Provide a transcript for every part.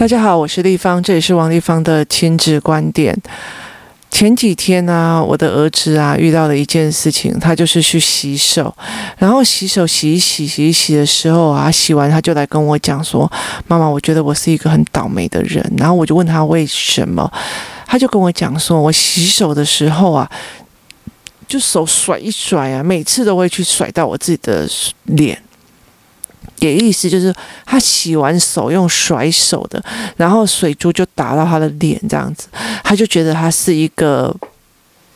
大家好，我是立方，这里是王立方的亲子观点。前几天呢、我的儿子啊遇到了一件事情，他就是去洗手，然后洗手洗一洗洗一洗的时候啊，洗完他就来跟我讲说：“妈妈，我觉得我是一个很倒霉的人。”然后我就问他为什么，他就跟我讲说：“我洗手的时候啊，就手甩一甩啊，每次都会去甩到我自己的脸。”也意思就是，他洗完手用甩手的，然后水珠就打到他的脸，这样子，他就觉得他是一个。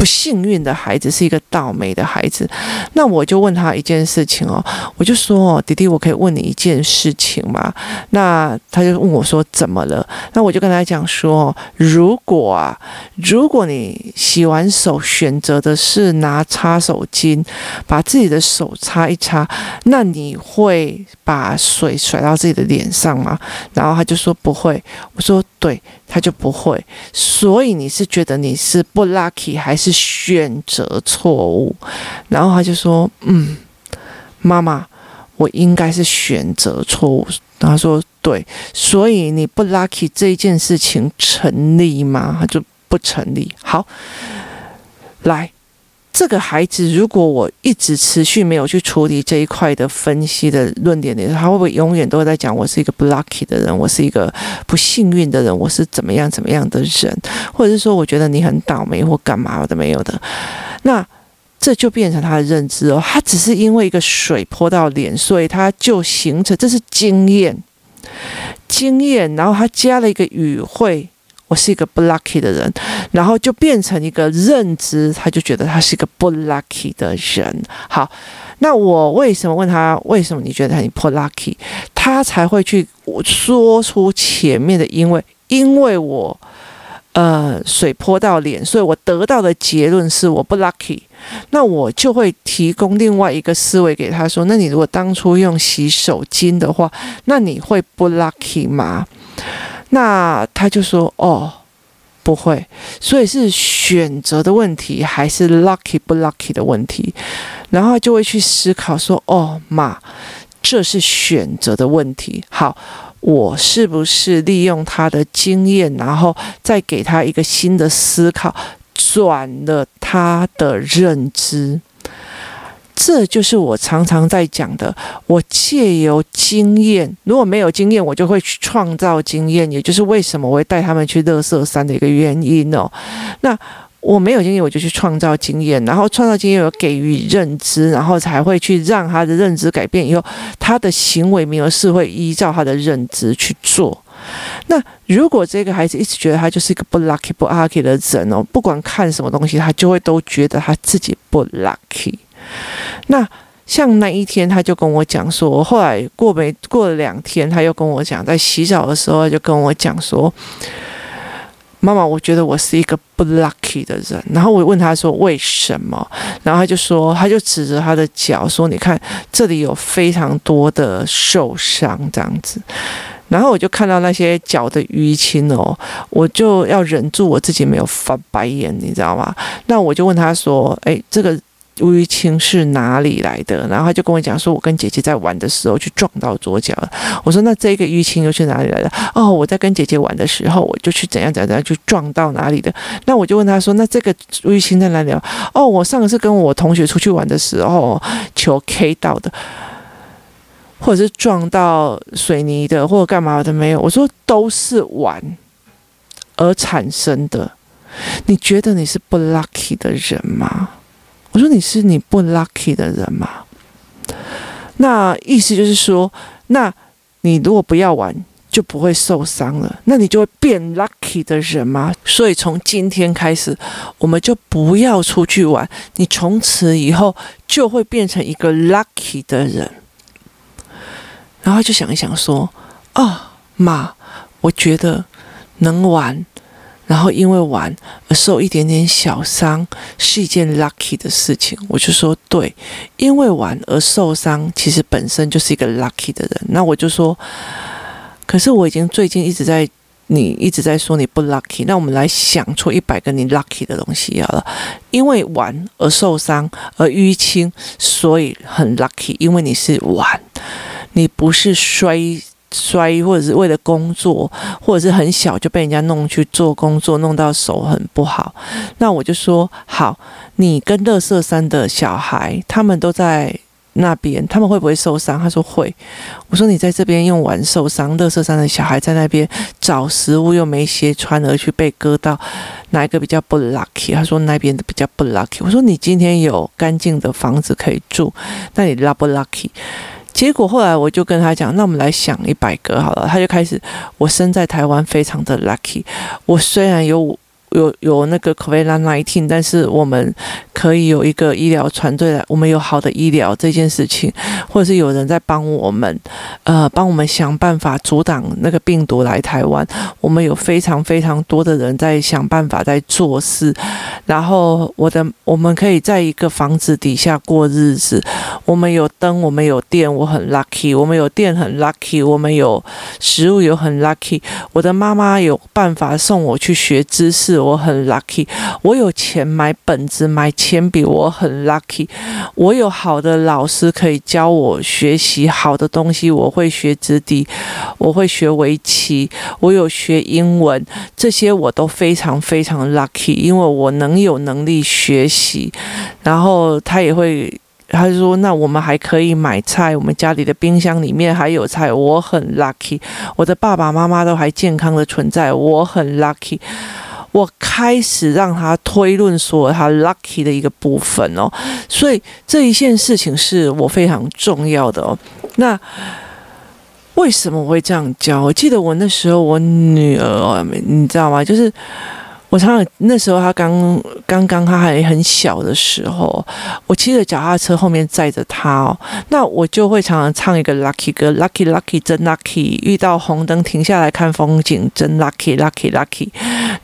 不幸运的孩子是一个倒霉的孩子，那我就问他一件事情哦，我就说哦，弟弟，我可以问你一件事情吗？那他就问我说怎么了？那我就跟他讲说，如果啊，如果你洗完手选择的是拿擦手巾把自己的手擦一擦，那你会把水甩到自己的脸上吗？然后他就说不会。我说对。他就不会，所以你是觉得你是不 lucky 还是选择错误？然后他就说：“嗯，妈妈，我应该是选择错误。”他说：“对，所以你不 lucky 这件事情成立吗？”就不成立。好，来。这个孩子，如果我一直持续没有去处理这一块的分析的论点的时候，他会不会永远都会在讲我是一个不 lucky 的人，我是一个不幸运的人，我是怎么样怎么样的人，或者是说我觉得你很倒霉或干嘛的没有的，那这就变成他的认知哦。他只是因为一个水泼到脸，所以他就形成这是经验，经验，然后他加了一个语汇。我是一个不 lucky 的人，然后就变成一个认知，他就觉得他是一个不 lucky 的人。好，那我为什么问他为什么你觉得他你不 lucky？他才会去说出前面的因为，因为我呃水泼到脸，所以我得到的结论是我不 lucky。那我就会提供另外一个思维给他说：那你如果当初用洗手巾的话，那你会不 lucky 吗？那他就说：“哦，不会，所以是选择的问题，还是 lucky 不 lucky 的问题？然后就会去思考说：哦，妈，这是选择的问题。好，我是不是利用他的经验，然后再给他一个新的思考，转了他的认知？”这就是我常常在讲的。我借由经验，如果没有经验，我就会去创造经验。也就是为什么我会带他们去乐色山的一个原因哦。那我没有经验，我就去创造经验，然后创造经验有给予认知，然后才会去让他的认知改变。以后他的行为模式会依照他的认知去做。那如果这个孩子一直觉得他就是一个不 lucky 不 lucky 的人哦，不管看什么东西，他就会都觉得他自己不 lucky。那像那一天，他就跟我讲说，后来过没过了两天，他又跟我讲，在洗澡的时候他就跟我讲说，妈妈，我觉得我是一个不 lucky 的人。然后我问他说为什么，然后他就说，他就指着他的脚说，你看这里有非常多的受伤这样子。然后我就看到那些脚的淤青哦，我就要忍住我自己没有翻白眼，你知道吗？那我就问他说，哎，这个。淤青是哪里来的？然后他就跟我讲说，我跟姐姐在玩的时候去撞到左脚了。我说，那这个淤青又是哪里来的？哦，我在跟姐姐玩的时候，我就去怎样怎样怎样去撞到哪里的。那我就问他说，那这个淤青在哪里？哦，我上次跟我同学出去玩的时候，球 K 到的，或者是撞到水泥的，或者干嘛的没有？我说都是玩而产生的。你觉得你是不 lucky 的人吗？我说，你是你不 lucky 的人吗？那意思就是说，那你如果不要玩，就不会受伤了，那你就会变 lucky 的人吗？所以从今天开始，我们就不要出去玩，你从此以后就会变成一个 lucky 的人。然后就想一想说，啊，妈，我觉得能玩。然后因为玩而受一点点小伤是一件 lucky 的事情，我就说对，因为玩而受伤其实本身就是一个 lucky 的人。那我就说，可是我已经最近一直在你一直在说你不 lucky，那我们来想出一百个你 lucky 的东西好了。因为玩而受伤而淤青，所以很 lucky，因为你是玩，你不是摔。摔，或者是为了工作，或者是很小就被人家弄去做工作，弄到手很不好。那我就说好，你跟乐色山的小孩，他们都在那边，他们会不会受伤？他说会。我说你在这边用完受伤，乐色山的小孩在那边找食物又没鞋穿，而去被割到，哪一个比较不 lucky？他说那边的比较不 lucky。我说你今天有干净的房子可以住，那你 luck 不 lucky？结果后来我就跟他讲，那我们来想一百个好了。他就开始，我生在台湾非常的 lucky。我虽然有。有有那个 COVID-19，但是我们可以有一个医疗团队来，我们有好的医疗这件事情，或者是有人在帮我们，呃，帮我们想办法阻挡那个病毒来台湾。我们有非常非常多的人在想办法在做事，然后我的我们可以在一个房子底下过日子。我们有灯，我们有电，我很 lucky。我们有电很 lucky，我们有食物有很 lucky。我的妈妈有办法送我去学知识。我很 lucky，我有钱买本子、买铅笔，我很 lucky。我有好的老师可以教我学习好的东西，我会学直笛，我会学围棋，我有学英文，这些我都非常非常 lucky，因为我能有能力学习。然后他也会，他就说：“那我们还可以买菜，我们家里的冰箱里面还有菜，我很 lucky。我的爸爸妈妈都还健康的存在，我很 lucky。”我开始让他推论说他 lucky 的一个部分哦，所以这一件事情是我非常重要的哦。那为什么我会这样教？我记得我那时候我女儿，你知道吗？就是。我常常那时候他刚刚刚他还很小的时候，我骑着脚踏车后面载着他哦，那我就会常常唱一个 lucky 歌，lucky lucky 真 lucky，遇到红灯停下来看风景真 lucky lucky lucky，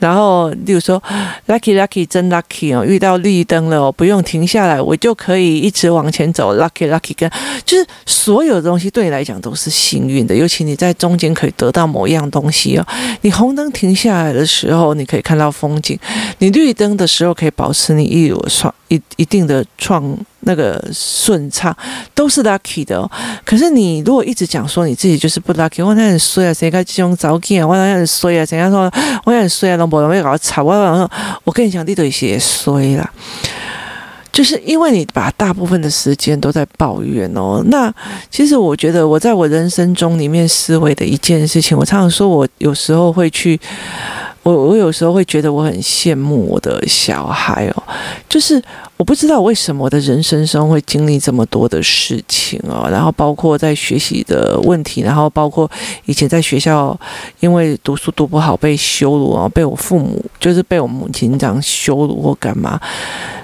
然后例如说 lucky lucky 真 lucky 哦，遇到绿灯了哦，不用停下来，我就可以一直往前走 lucky lucky 跟就是所有东西对你来讲都是幸运的，尤其你在中间可以得到某一样东西哦，你红灯停下来的时候，你可以看到。风景，你绿灯的时候可以保持你一有创一一定的创那个顺畅，都是 lucky 的哦。可是你如果一直讲说你自己就是不 lucky，我那很衰啊，谁该这种早起啊，我那很衰啊，怎样说我很衰啊，都没人搞吵我。我跟你讲，你都些衰啦，就是因为你把大部分的时间都在抱怨哦。那其实我觉得我在我人生中里面思维的一件事情，我常常说我有时候会去。我我有时候会觉得我很羡慕我的小孩哦，就是我不知道为什么我的人生中会经历这么多的事情哦，然后包括在学习的问题，然后包括以前在学校因为读书读不好被羞辱啊，被我父母就是被我母亲这样羞辱或干嘛。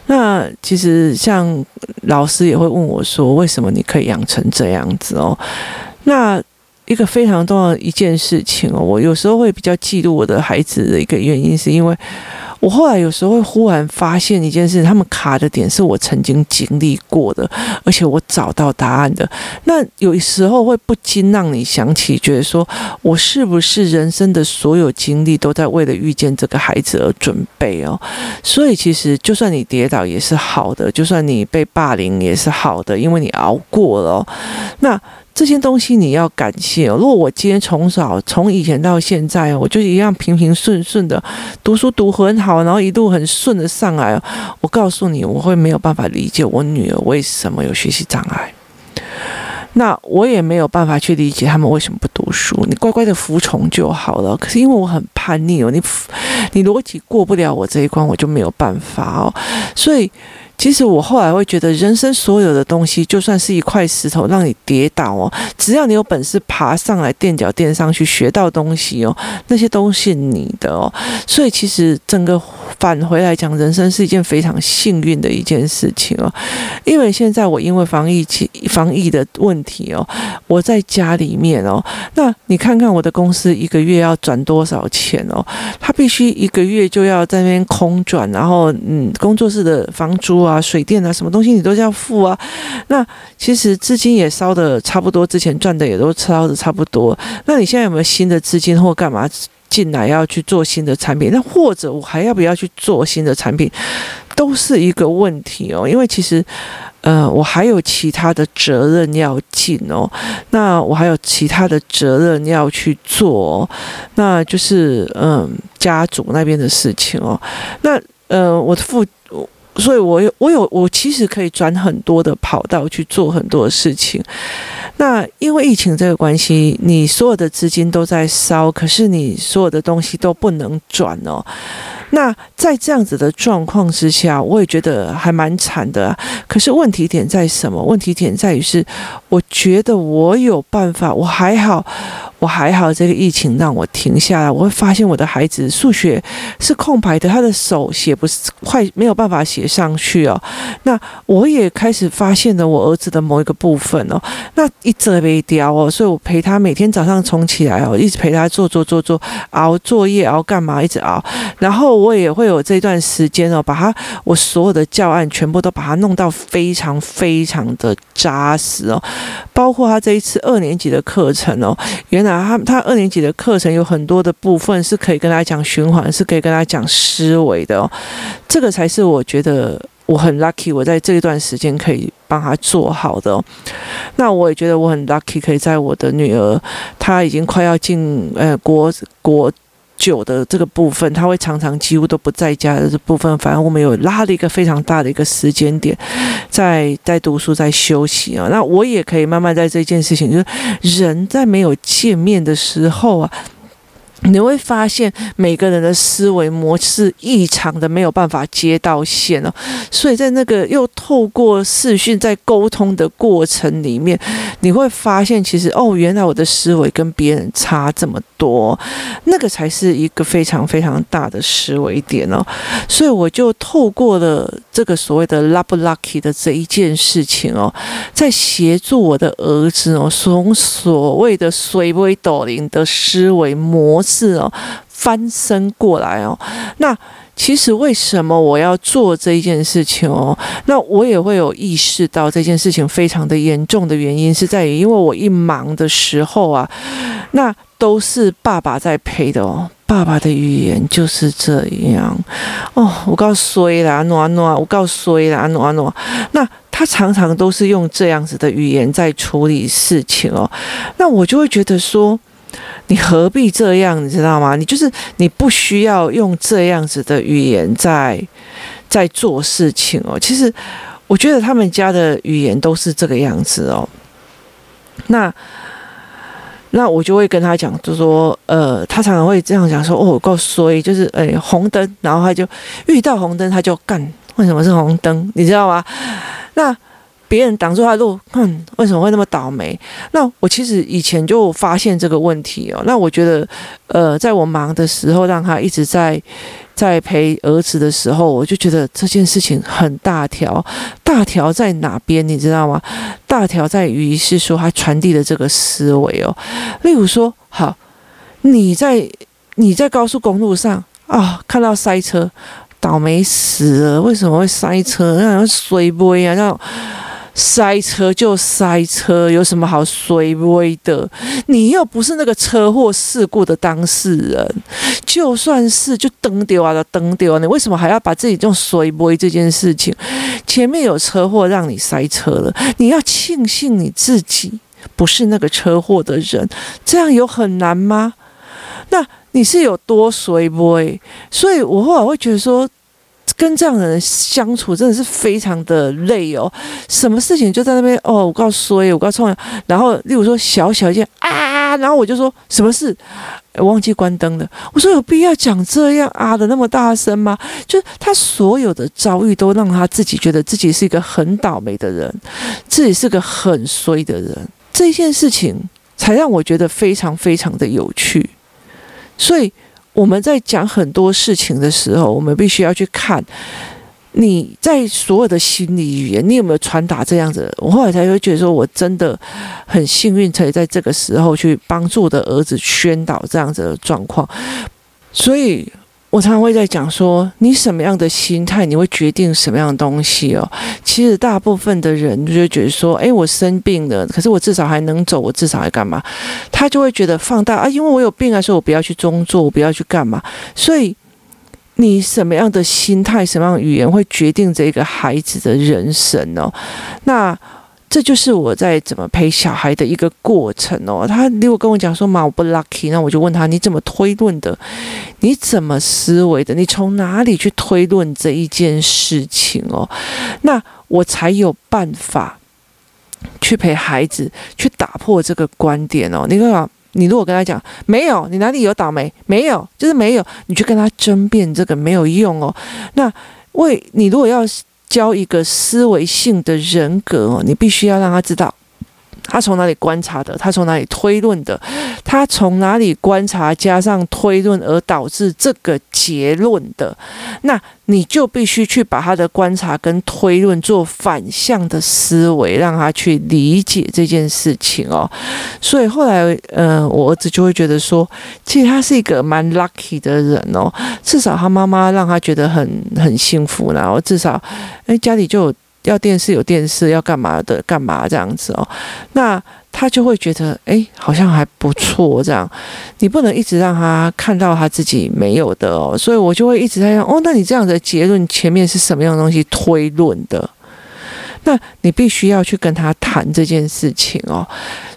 那其实像老师也会问我说，为什么你可以养成这样子哦？那。一个非常重要的一件事情哦，我有时候会比较嫉妒我的孩子的一个原因，是因为我后来有时候会忽然发现一件事，他们卡的点是我曾经经历过的，而且我找到答案的。那有时候会不禁让你想起，觉得说我是不是人生的所有经历都在为了遇见这个孩子而准备哦？所以其实就算你跌倒也是好的，就算你被霸凌也是好的，因为你熬过了。那。这些东西你要感谢哦。如果我今天从小从以前到现在，我就一样平平顺顺的读书读很好，然后一路很顺的上来。我告诉你，我会没有办法理解我女儿为什么有学习障碍。那我也没有办法去理解他们为什么不读书。你乖乖的服从就好了。可是因为我很叛逆哦，你你逻辑过不了我这一关，我就没有办法哦。所以。其实我后来会觉得，人生所有的东西，就算是一块石头让你跌倒哦，只要你有本事爬上来，垫脚垫上去学到东西哦，那些都是你的哦。所以其实整个返回来讲，人生是一件非常幸运的一件事情哦。因为现在我因为防疫期防疫的问题哦，我在家里面哦，那你看看我的公司一个月要转多少钱哦？他必须一个月就要在那边空转，然后嗯，工作室的房租。啊，水电啊，什么东西你都要付啊。那其实资金也烧的差不多，之前赚的也都烧的差不多。那你现在有没有新的资金或干嘛进来要去做新的产品？那或者我还要不要去做新的产品，都是一个问题哦。因为其实。呃，我还有其他的责任要尽哦，那我还有其他的责任要去做，那就是嗯，家族那边的事情哦，那呃，我的父。所以我有我有我其实可以转很多的跑道去做很多事情。那因为疫情这个关系，你所有的资金都在烧，可是你所有的东西都不能转哦。那在这样子的状况之下，我也觉得还蛮惨的。可是问题点在什么？问题点在于是，我觉得我有办法，我还好。我还好，这个疫情让我停下来。我会发现我的孩子数学是空白的，他的手写不是快，没有办法写上去哦。那我也开始发现了我儿子的某一个部分哦。那一直没掉哦，所以我陪他每天早上冲起来哦，一直陪他做做做做熬作业熬干嘛，一直熬。然后我也会有这段时间哦，把他我所有的教案全部都把他弄到非常非常的扎实哦，包括他这一次二年级的课程哦，原。那他他二年级的课程有很多的部分是可以跟他讲循环，是可以跟他讲思维的哦。这个才是我觉得我很 lucky，我在这一段时间可以帮他做好的。那我也觉得我很 lucky，可以在我的女儿她已经快要进呃国国。久的这个部分，他会常常几乎都不在家的这部分，反正我们有拉了一个非常大的一个时间点，在在读书，在休息啊。那我也可以慢慢在这件事情，就是人在没有见面的时候啊。你会发现每个人的思维模式异常的没有办法接到线哦，所以在那个又透过视讯在沟通的过程里面，你会发现其实哦，原来我的思维跟别人差这么多，那个才是一个非常非常大的思维点哦。所以我就透过了这个所谓的 “love lucky” 的这一件事情哦，在协助我的儿子哦，从所谓的水杯斗零的思维模是哦，翻身过来哦。那其实为什么我要做这一件事情哦？那我也会有意识到这件事情非常的严重的原因是在于，因为我一忙的时候啊，那都是爸爸在陪的哦。爸爸的语言就是这样哦。我告诉你啦，诺诺，我告诉你啦，诺诺。那他常常都是用这样子的语言在处理事情哦。那我就会觉得说。你何必这样？你知道吗？你就是你不需要用这样子的语言在在做事情哦。其实我觉得他们家的语言都是这个样子哦。那那我就会跟他讲，就说呃，他常常会这样讲说哦，我告诉你，就是哎红灯，然后他就遇到红灯他就干，为什么是红灯？你知道吗？那。别人挡住他的路，哼，为什么会那么倒霉？那我其实以前就发现这个问题哦。那我觉得，呃，在我忙的时候，让他一直在在陪儿子的时候，我就觉得这件事情很大条。大条在哪边？你知道吗？大条在于是说他传递的这个思维哦。例如说，好，你在你在高速公路上啊，看到塞车，倒霉死了！为什么会塞车？那水杯啊，那种。塞车就塞车，有什么好衰微的？你又不是那个车祸事故的当事人，就算是就蹬丢啊，就蹬丢啊，你为什么还要把自己这种衰微这件事情？前面有车祸让你塞车了，你要庆幸你自己不是那个车祸的人，这样有很难吗？那你是有多衰微？所以我后来会觉得说。跟这样的人相处真的是非常的累哦，什么事情就在那边哦，我告诉你，我告诉，然后例如说小小一件啊，然后我就说什么事，忘记关灯了。我说有必要讲这样啊的那么大声吗？就是他所有的遭遇都让他自己觉得自己是一个很倒霉的人，自己是个很衰的人，这件事情才让我觉得非常非常的有趣，所以。我们在讲很多事情的时候，我们必须要去看你在所有的心理语言，你有没有传达这样子？我后来才会觉得说，我真的很幸运，可以在这个时候去帮助我的儿子宣导这样子的状况，所以。我常常会在讲说，你什么样的心态，你会决定什么样的东西哦。其实大部分的人就觉得说，诶，我生病了，可是我至少还能走，我至少还干嘛？他就会觉得放大啊，因为我有病啊，所以我不要去工作，我不要去干嘛。所以你什么样的心态、什么样的语言会决定这个孩子的人生哦？那这就是我在怎么陪小孩的一个过程哦。他如果跟我讲说妈，我不 lucky，那我就问他，你怎么推论的？你怎么思维的？你从哪里去推论这一件事情哦？那我才有办法去陪孩子去打破这个观点哦。你看。你如果跟他讲没有，你哪里有倒霉？没有，就是没有。你去跟他争辩这个没有用哦。那为你如果要教一个思维性的人格哦，你必须要让他知道。他从哪里观察的？他从哪里推论的？他从哪里观察加上推论而导致这个结论的？那你就必须去把他的观察跟推论做反向的思维，让他去理解这件事情哦。所以后来，呃，我儿子就会觉得说，其实他是一个蛮 lucky 的人哦。至少他妈妈让他觉得很很幸福，然后至少，哎，家里就有。要电视有电视，要干嘛的干嘛这样子哦，那他就会觉得哎，好像还不错这样。你不能一直让他看到他自己没有的哦，所以我就会一直在想哦，那你这样的结论前面是什么样的东西推论的？那你必须要去跟他谈这件事情哦。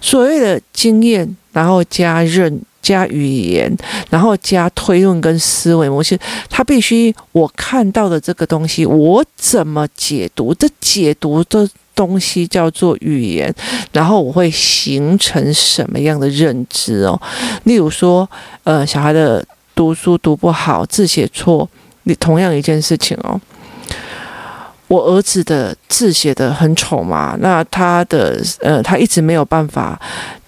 所谓的经验，然后加认。加语言，然后加推论跟思维模式，他必须我看到的这个东西，我怎么解读？这解读的东西叫做语言，然后我会形成什么样的认知哦？例如说，呃，小孩的读书读不好，字写错，你同样一件事情哦。我儿子的字写得很丑嘛，那他的呃，他一直没有办法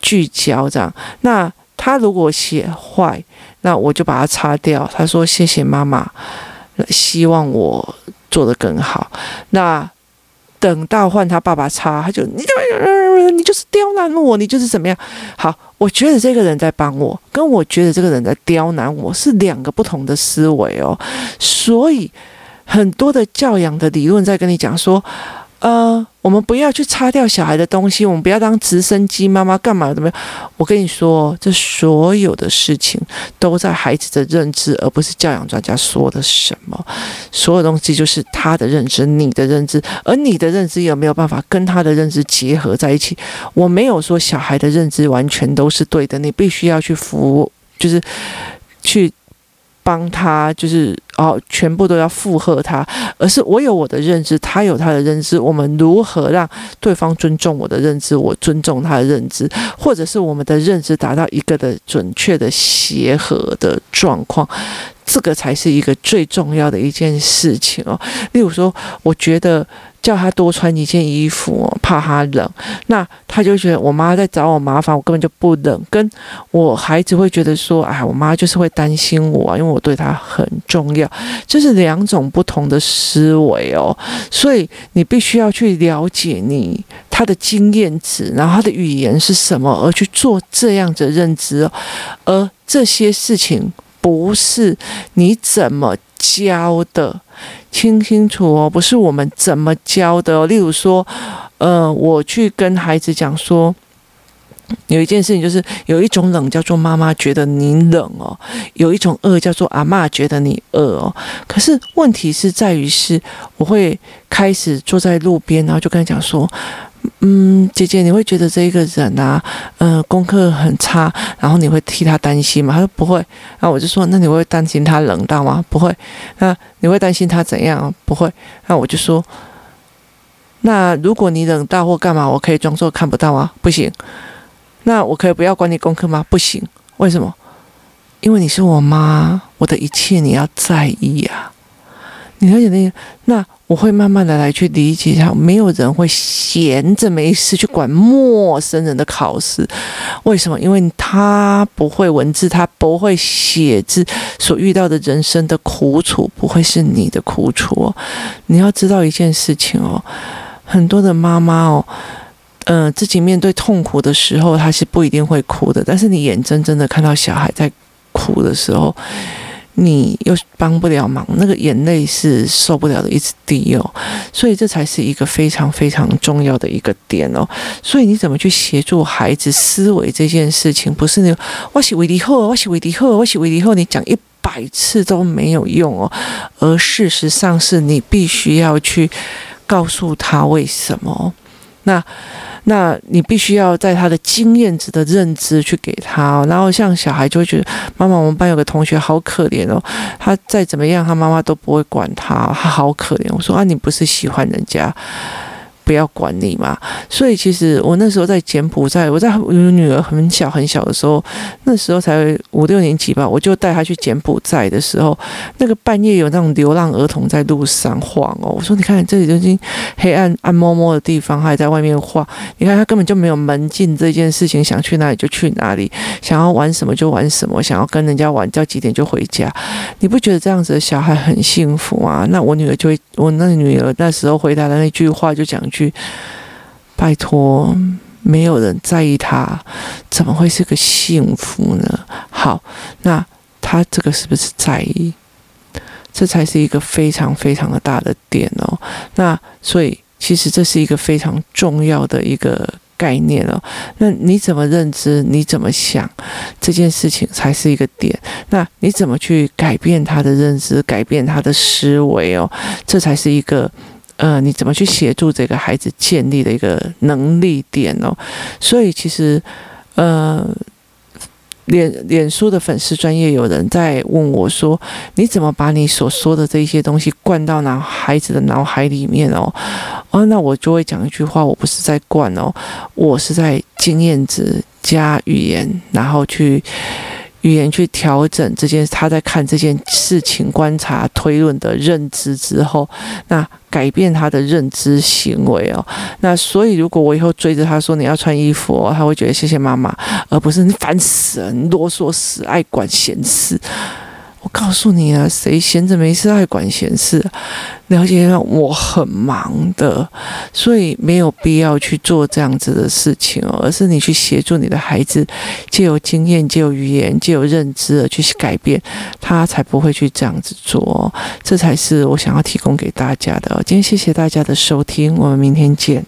聚焦这样，那。他如果写坏，那我就把它擦掉。他说：“谢谢妈妈，希望我做得更好。”那等到换他爸爸擦，他就你就你就是刁难我，你就是怎么样？好，我觉得这个人在帮我，跟我觉得这个人在刁难我是两个不同的思维哦。所以很多的教养的理论在跟你讲说。呃，我们不要去擦掉小孩的东西，我们不要当直升机妈妈干嘛？怎么样？我跟你说，这所有的事情都在孩子的认知，而不是教养专家说的什么。所有东西就是他的认知，你的认知，而你的认知有没有办法跟他的认知结合在一起？我没有说小孩的认知完全都是对的，你必须要去服，就是去。帮他就是哦，全部都要附和他，而是我有我的认知，他有他的认知，我们如何让对方尊重我的认知，我尊重他的认知，或者是我们的认知达到一个的准确的协和的状况，这个才是一个最重要的一件事情哦。例如说，我觉得。叫他多穿一件衣服，怕他冷，那他就觉得我妈在找我麻烦，我根本就不冷。跟我孩子会觉得说，哎，我妈就是会担心我，因为我对他很重要，这是两种不同的思维哦。所以你必须要去了解你他的经验值，然后他的语言是什么，而去做这样的认知哦。而这些事情不是你怎么教的。听清楚哦，不是我们怎么教的哦。例如说，呃，我去跟孩子讲说，有一件事情就是有一种冷叫做妈妈觉得你冷哦，有一种饿叫做阿嬷觉得你饿哦。可是问题是在于是，我会开始坐在路边，然后就跟他讲说。嗯，姐姐，你会觉得这一个人啊，呃，功课很差，然后你会替他担心吗？他说不会。那我就说，那你会担心他冷到吗？不会。那你会担心他怎样？不会。那我就说，那如果你冷到或干嘛，我可以装作看不到吗？不行。那我可以不要管你功课吗？不行。为什么？因为你是我妈，我的一切你要在意呀、啊。你了解那个？那。我会慢慢的来去理解一下，没有人会闲着没事去管陌生人的考试，为什么？因为他不会文字，他不会写字，所遇到的人生的苦楚不会是你的苦楚哦。你要知道一件事情哦，很多的妈妈哦，呃，自己面对痛苦的时候，她是不一定会哭的，但是你眼睁睁的看到小孩在哭的时候。你又帮不了忙，那个眼泪是受不了的，一直滴哦，所以这才是一个非常非常重要的一个点哦。所以你怎么去协助孩子思维这件事情，不是那个我是为你好，我是为你好，我是为你好，你讲一百次都没有用哦，而事实上是你必须要去告诉他为什么。那，那你必须要在他的经验值的认知去给他，然后像小孩就会觉得，妈妈，我们班有个同学好可怜哦，他再怎么样，他妈妈都不会管他，他好可怜。我说啊，你不是喜欢人家？不要管你嘛，所以其实我那时候在柬埔寨，我在我女儿很小很小的时候，那时候才五六年级吧，我就带她去柬埔寨的时候，那个半夜有那种流浪儿童在路上晃哦，我说你看这里都已经黑暗暗摸摸的地方，还在外面晃，你看他根本就没有门禁这件事情，想去哪里就去哪里，想要玩什么就玩什么，想要跟人家玩到几点就回家，你不觉得这样子的小孩很幸福吗？那我女儿就会，我那女儿那时候回答的那句话就讲。去，拜托，没有人在意他，怎么会是个幸福呢？好，那他这个是不是在意？这才是一个非常非常的大的点哦。那所以，其实这是一个非常重要的一个概念哦。那你怎么认知？你怎么想？这件事情才是一个点。那你怎么去改变他的认知？改变他的思维哦？这才是一个。呃，你怎么去协助这个孩子建立的一个能力点哦？所以其实，呃，脸脸书的粉丝专业有人在问我说：“你怎么把你所说的这些东西灌到脑孩子的脑海里面哦？”哦，那我就会讲一句话：我不是在灌哦，我是在经验值加语言，然后去。语言去调整这件，他在看这件事情、观察、推论的认知之后，那改变他的认知行为哦。那所以，如果我以后追着他说你要穿衣服，他会觉得谢谢妈妈，而不是你烦死了，你啰嗦死，爱管闲事。我告诉你啊，谁闲着没事爱管闲事？了解，我很忙的，所以没有必要去做这样子的事情哦，而是你去协助你的孩子，借由经验、借由语言、借由认知而去改变，他才不会去这样子做。这才是我想要提供给大家的。今天谢谢大家的收听，我们明天见。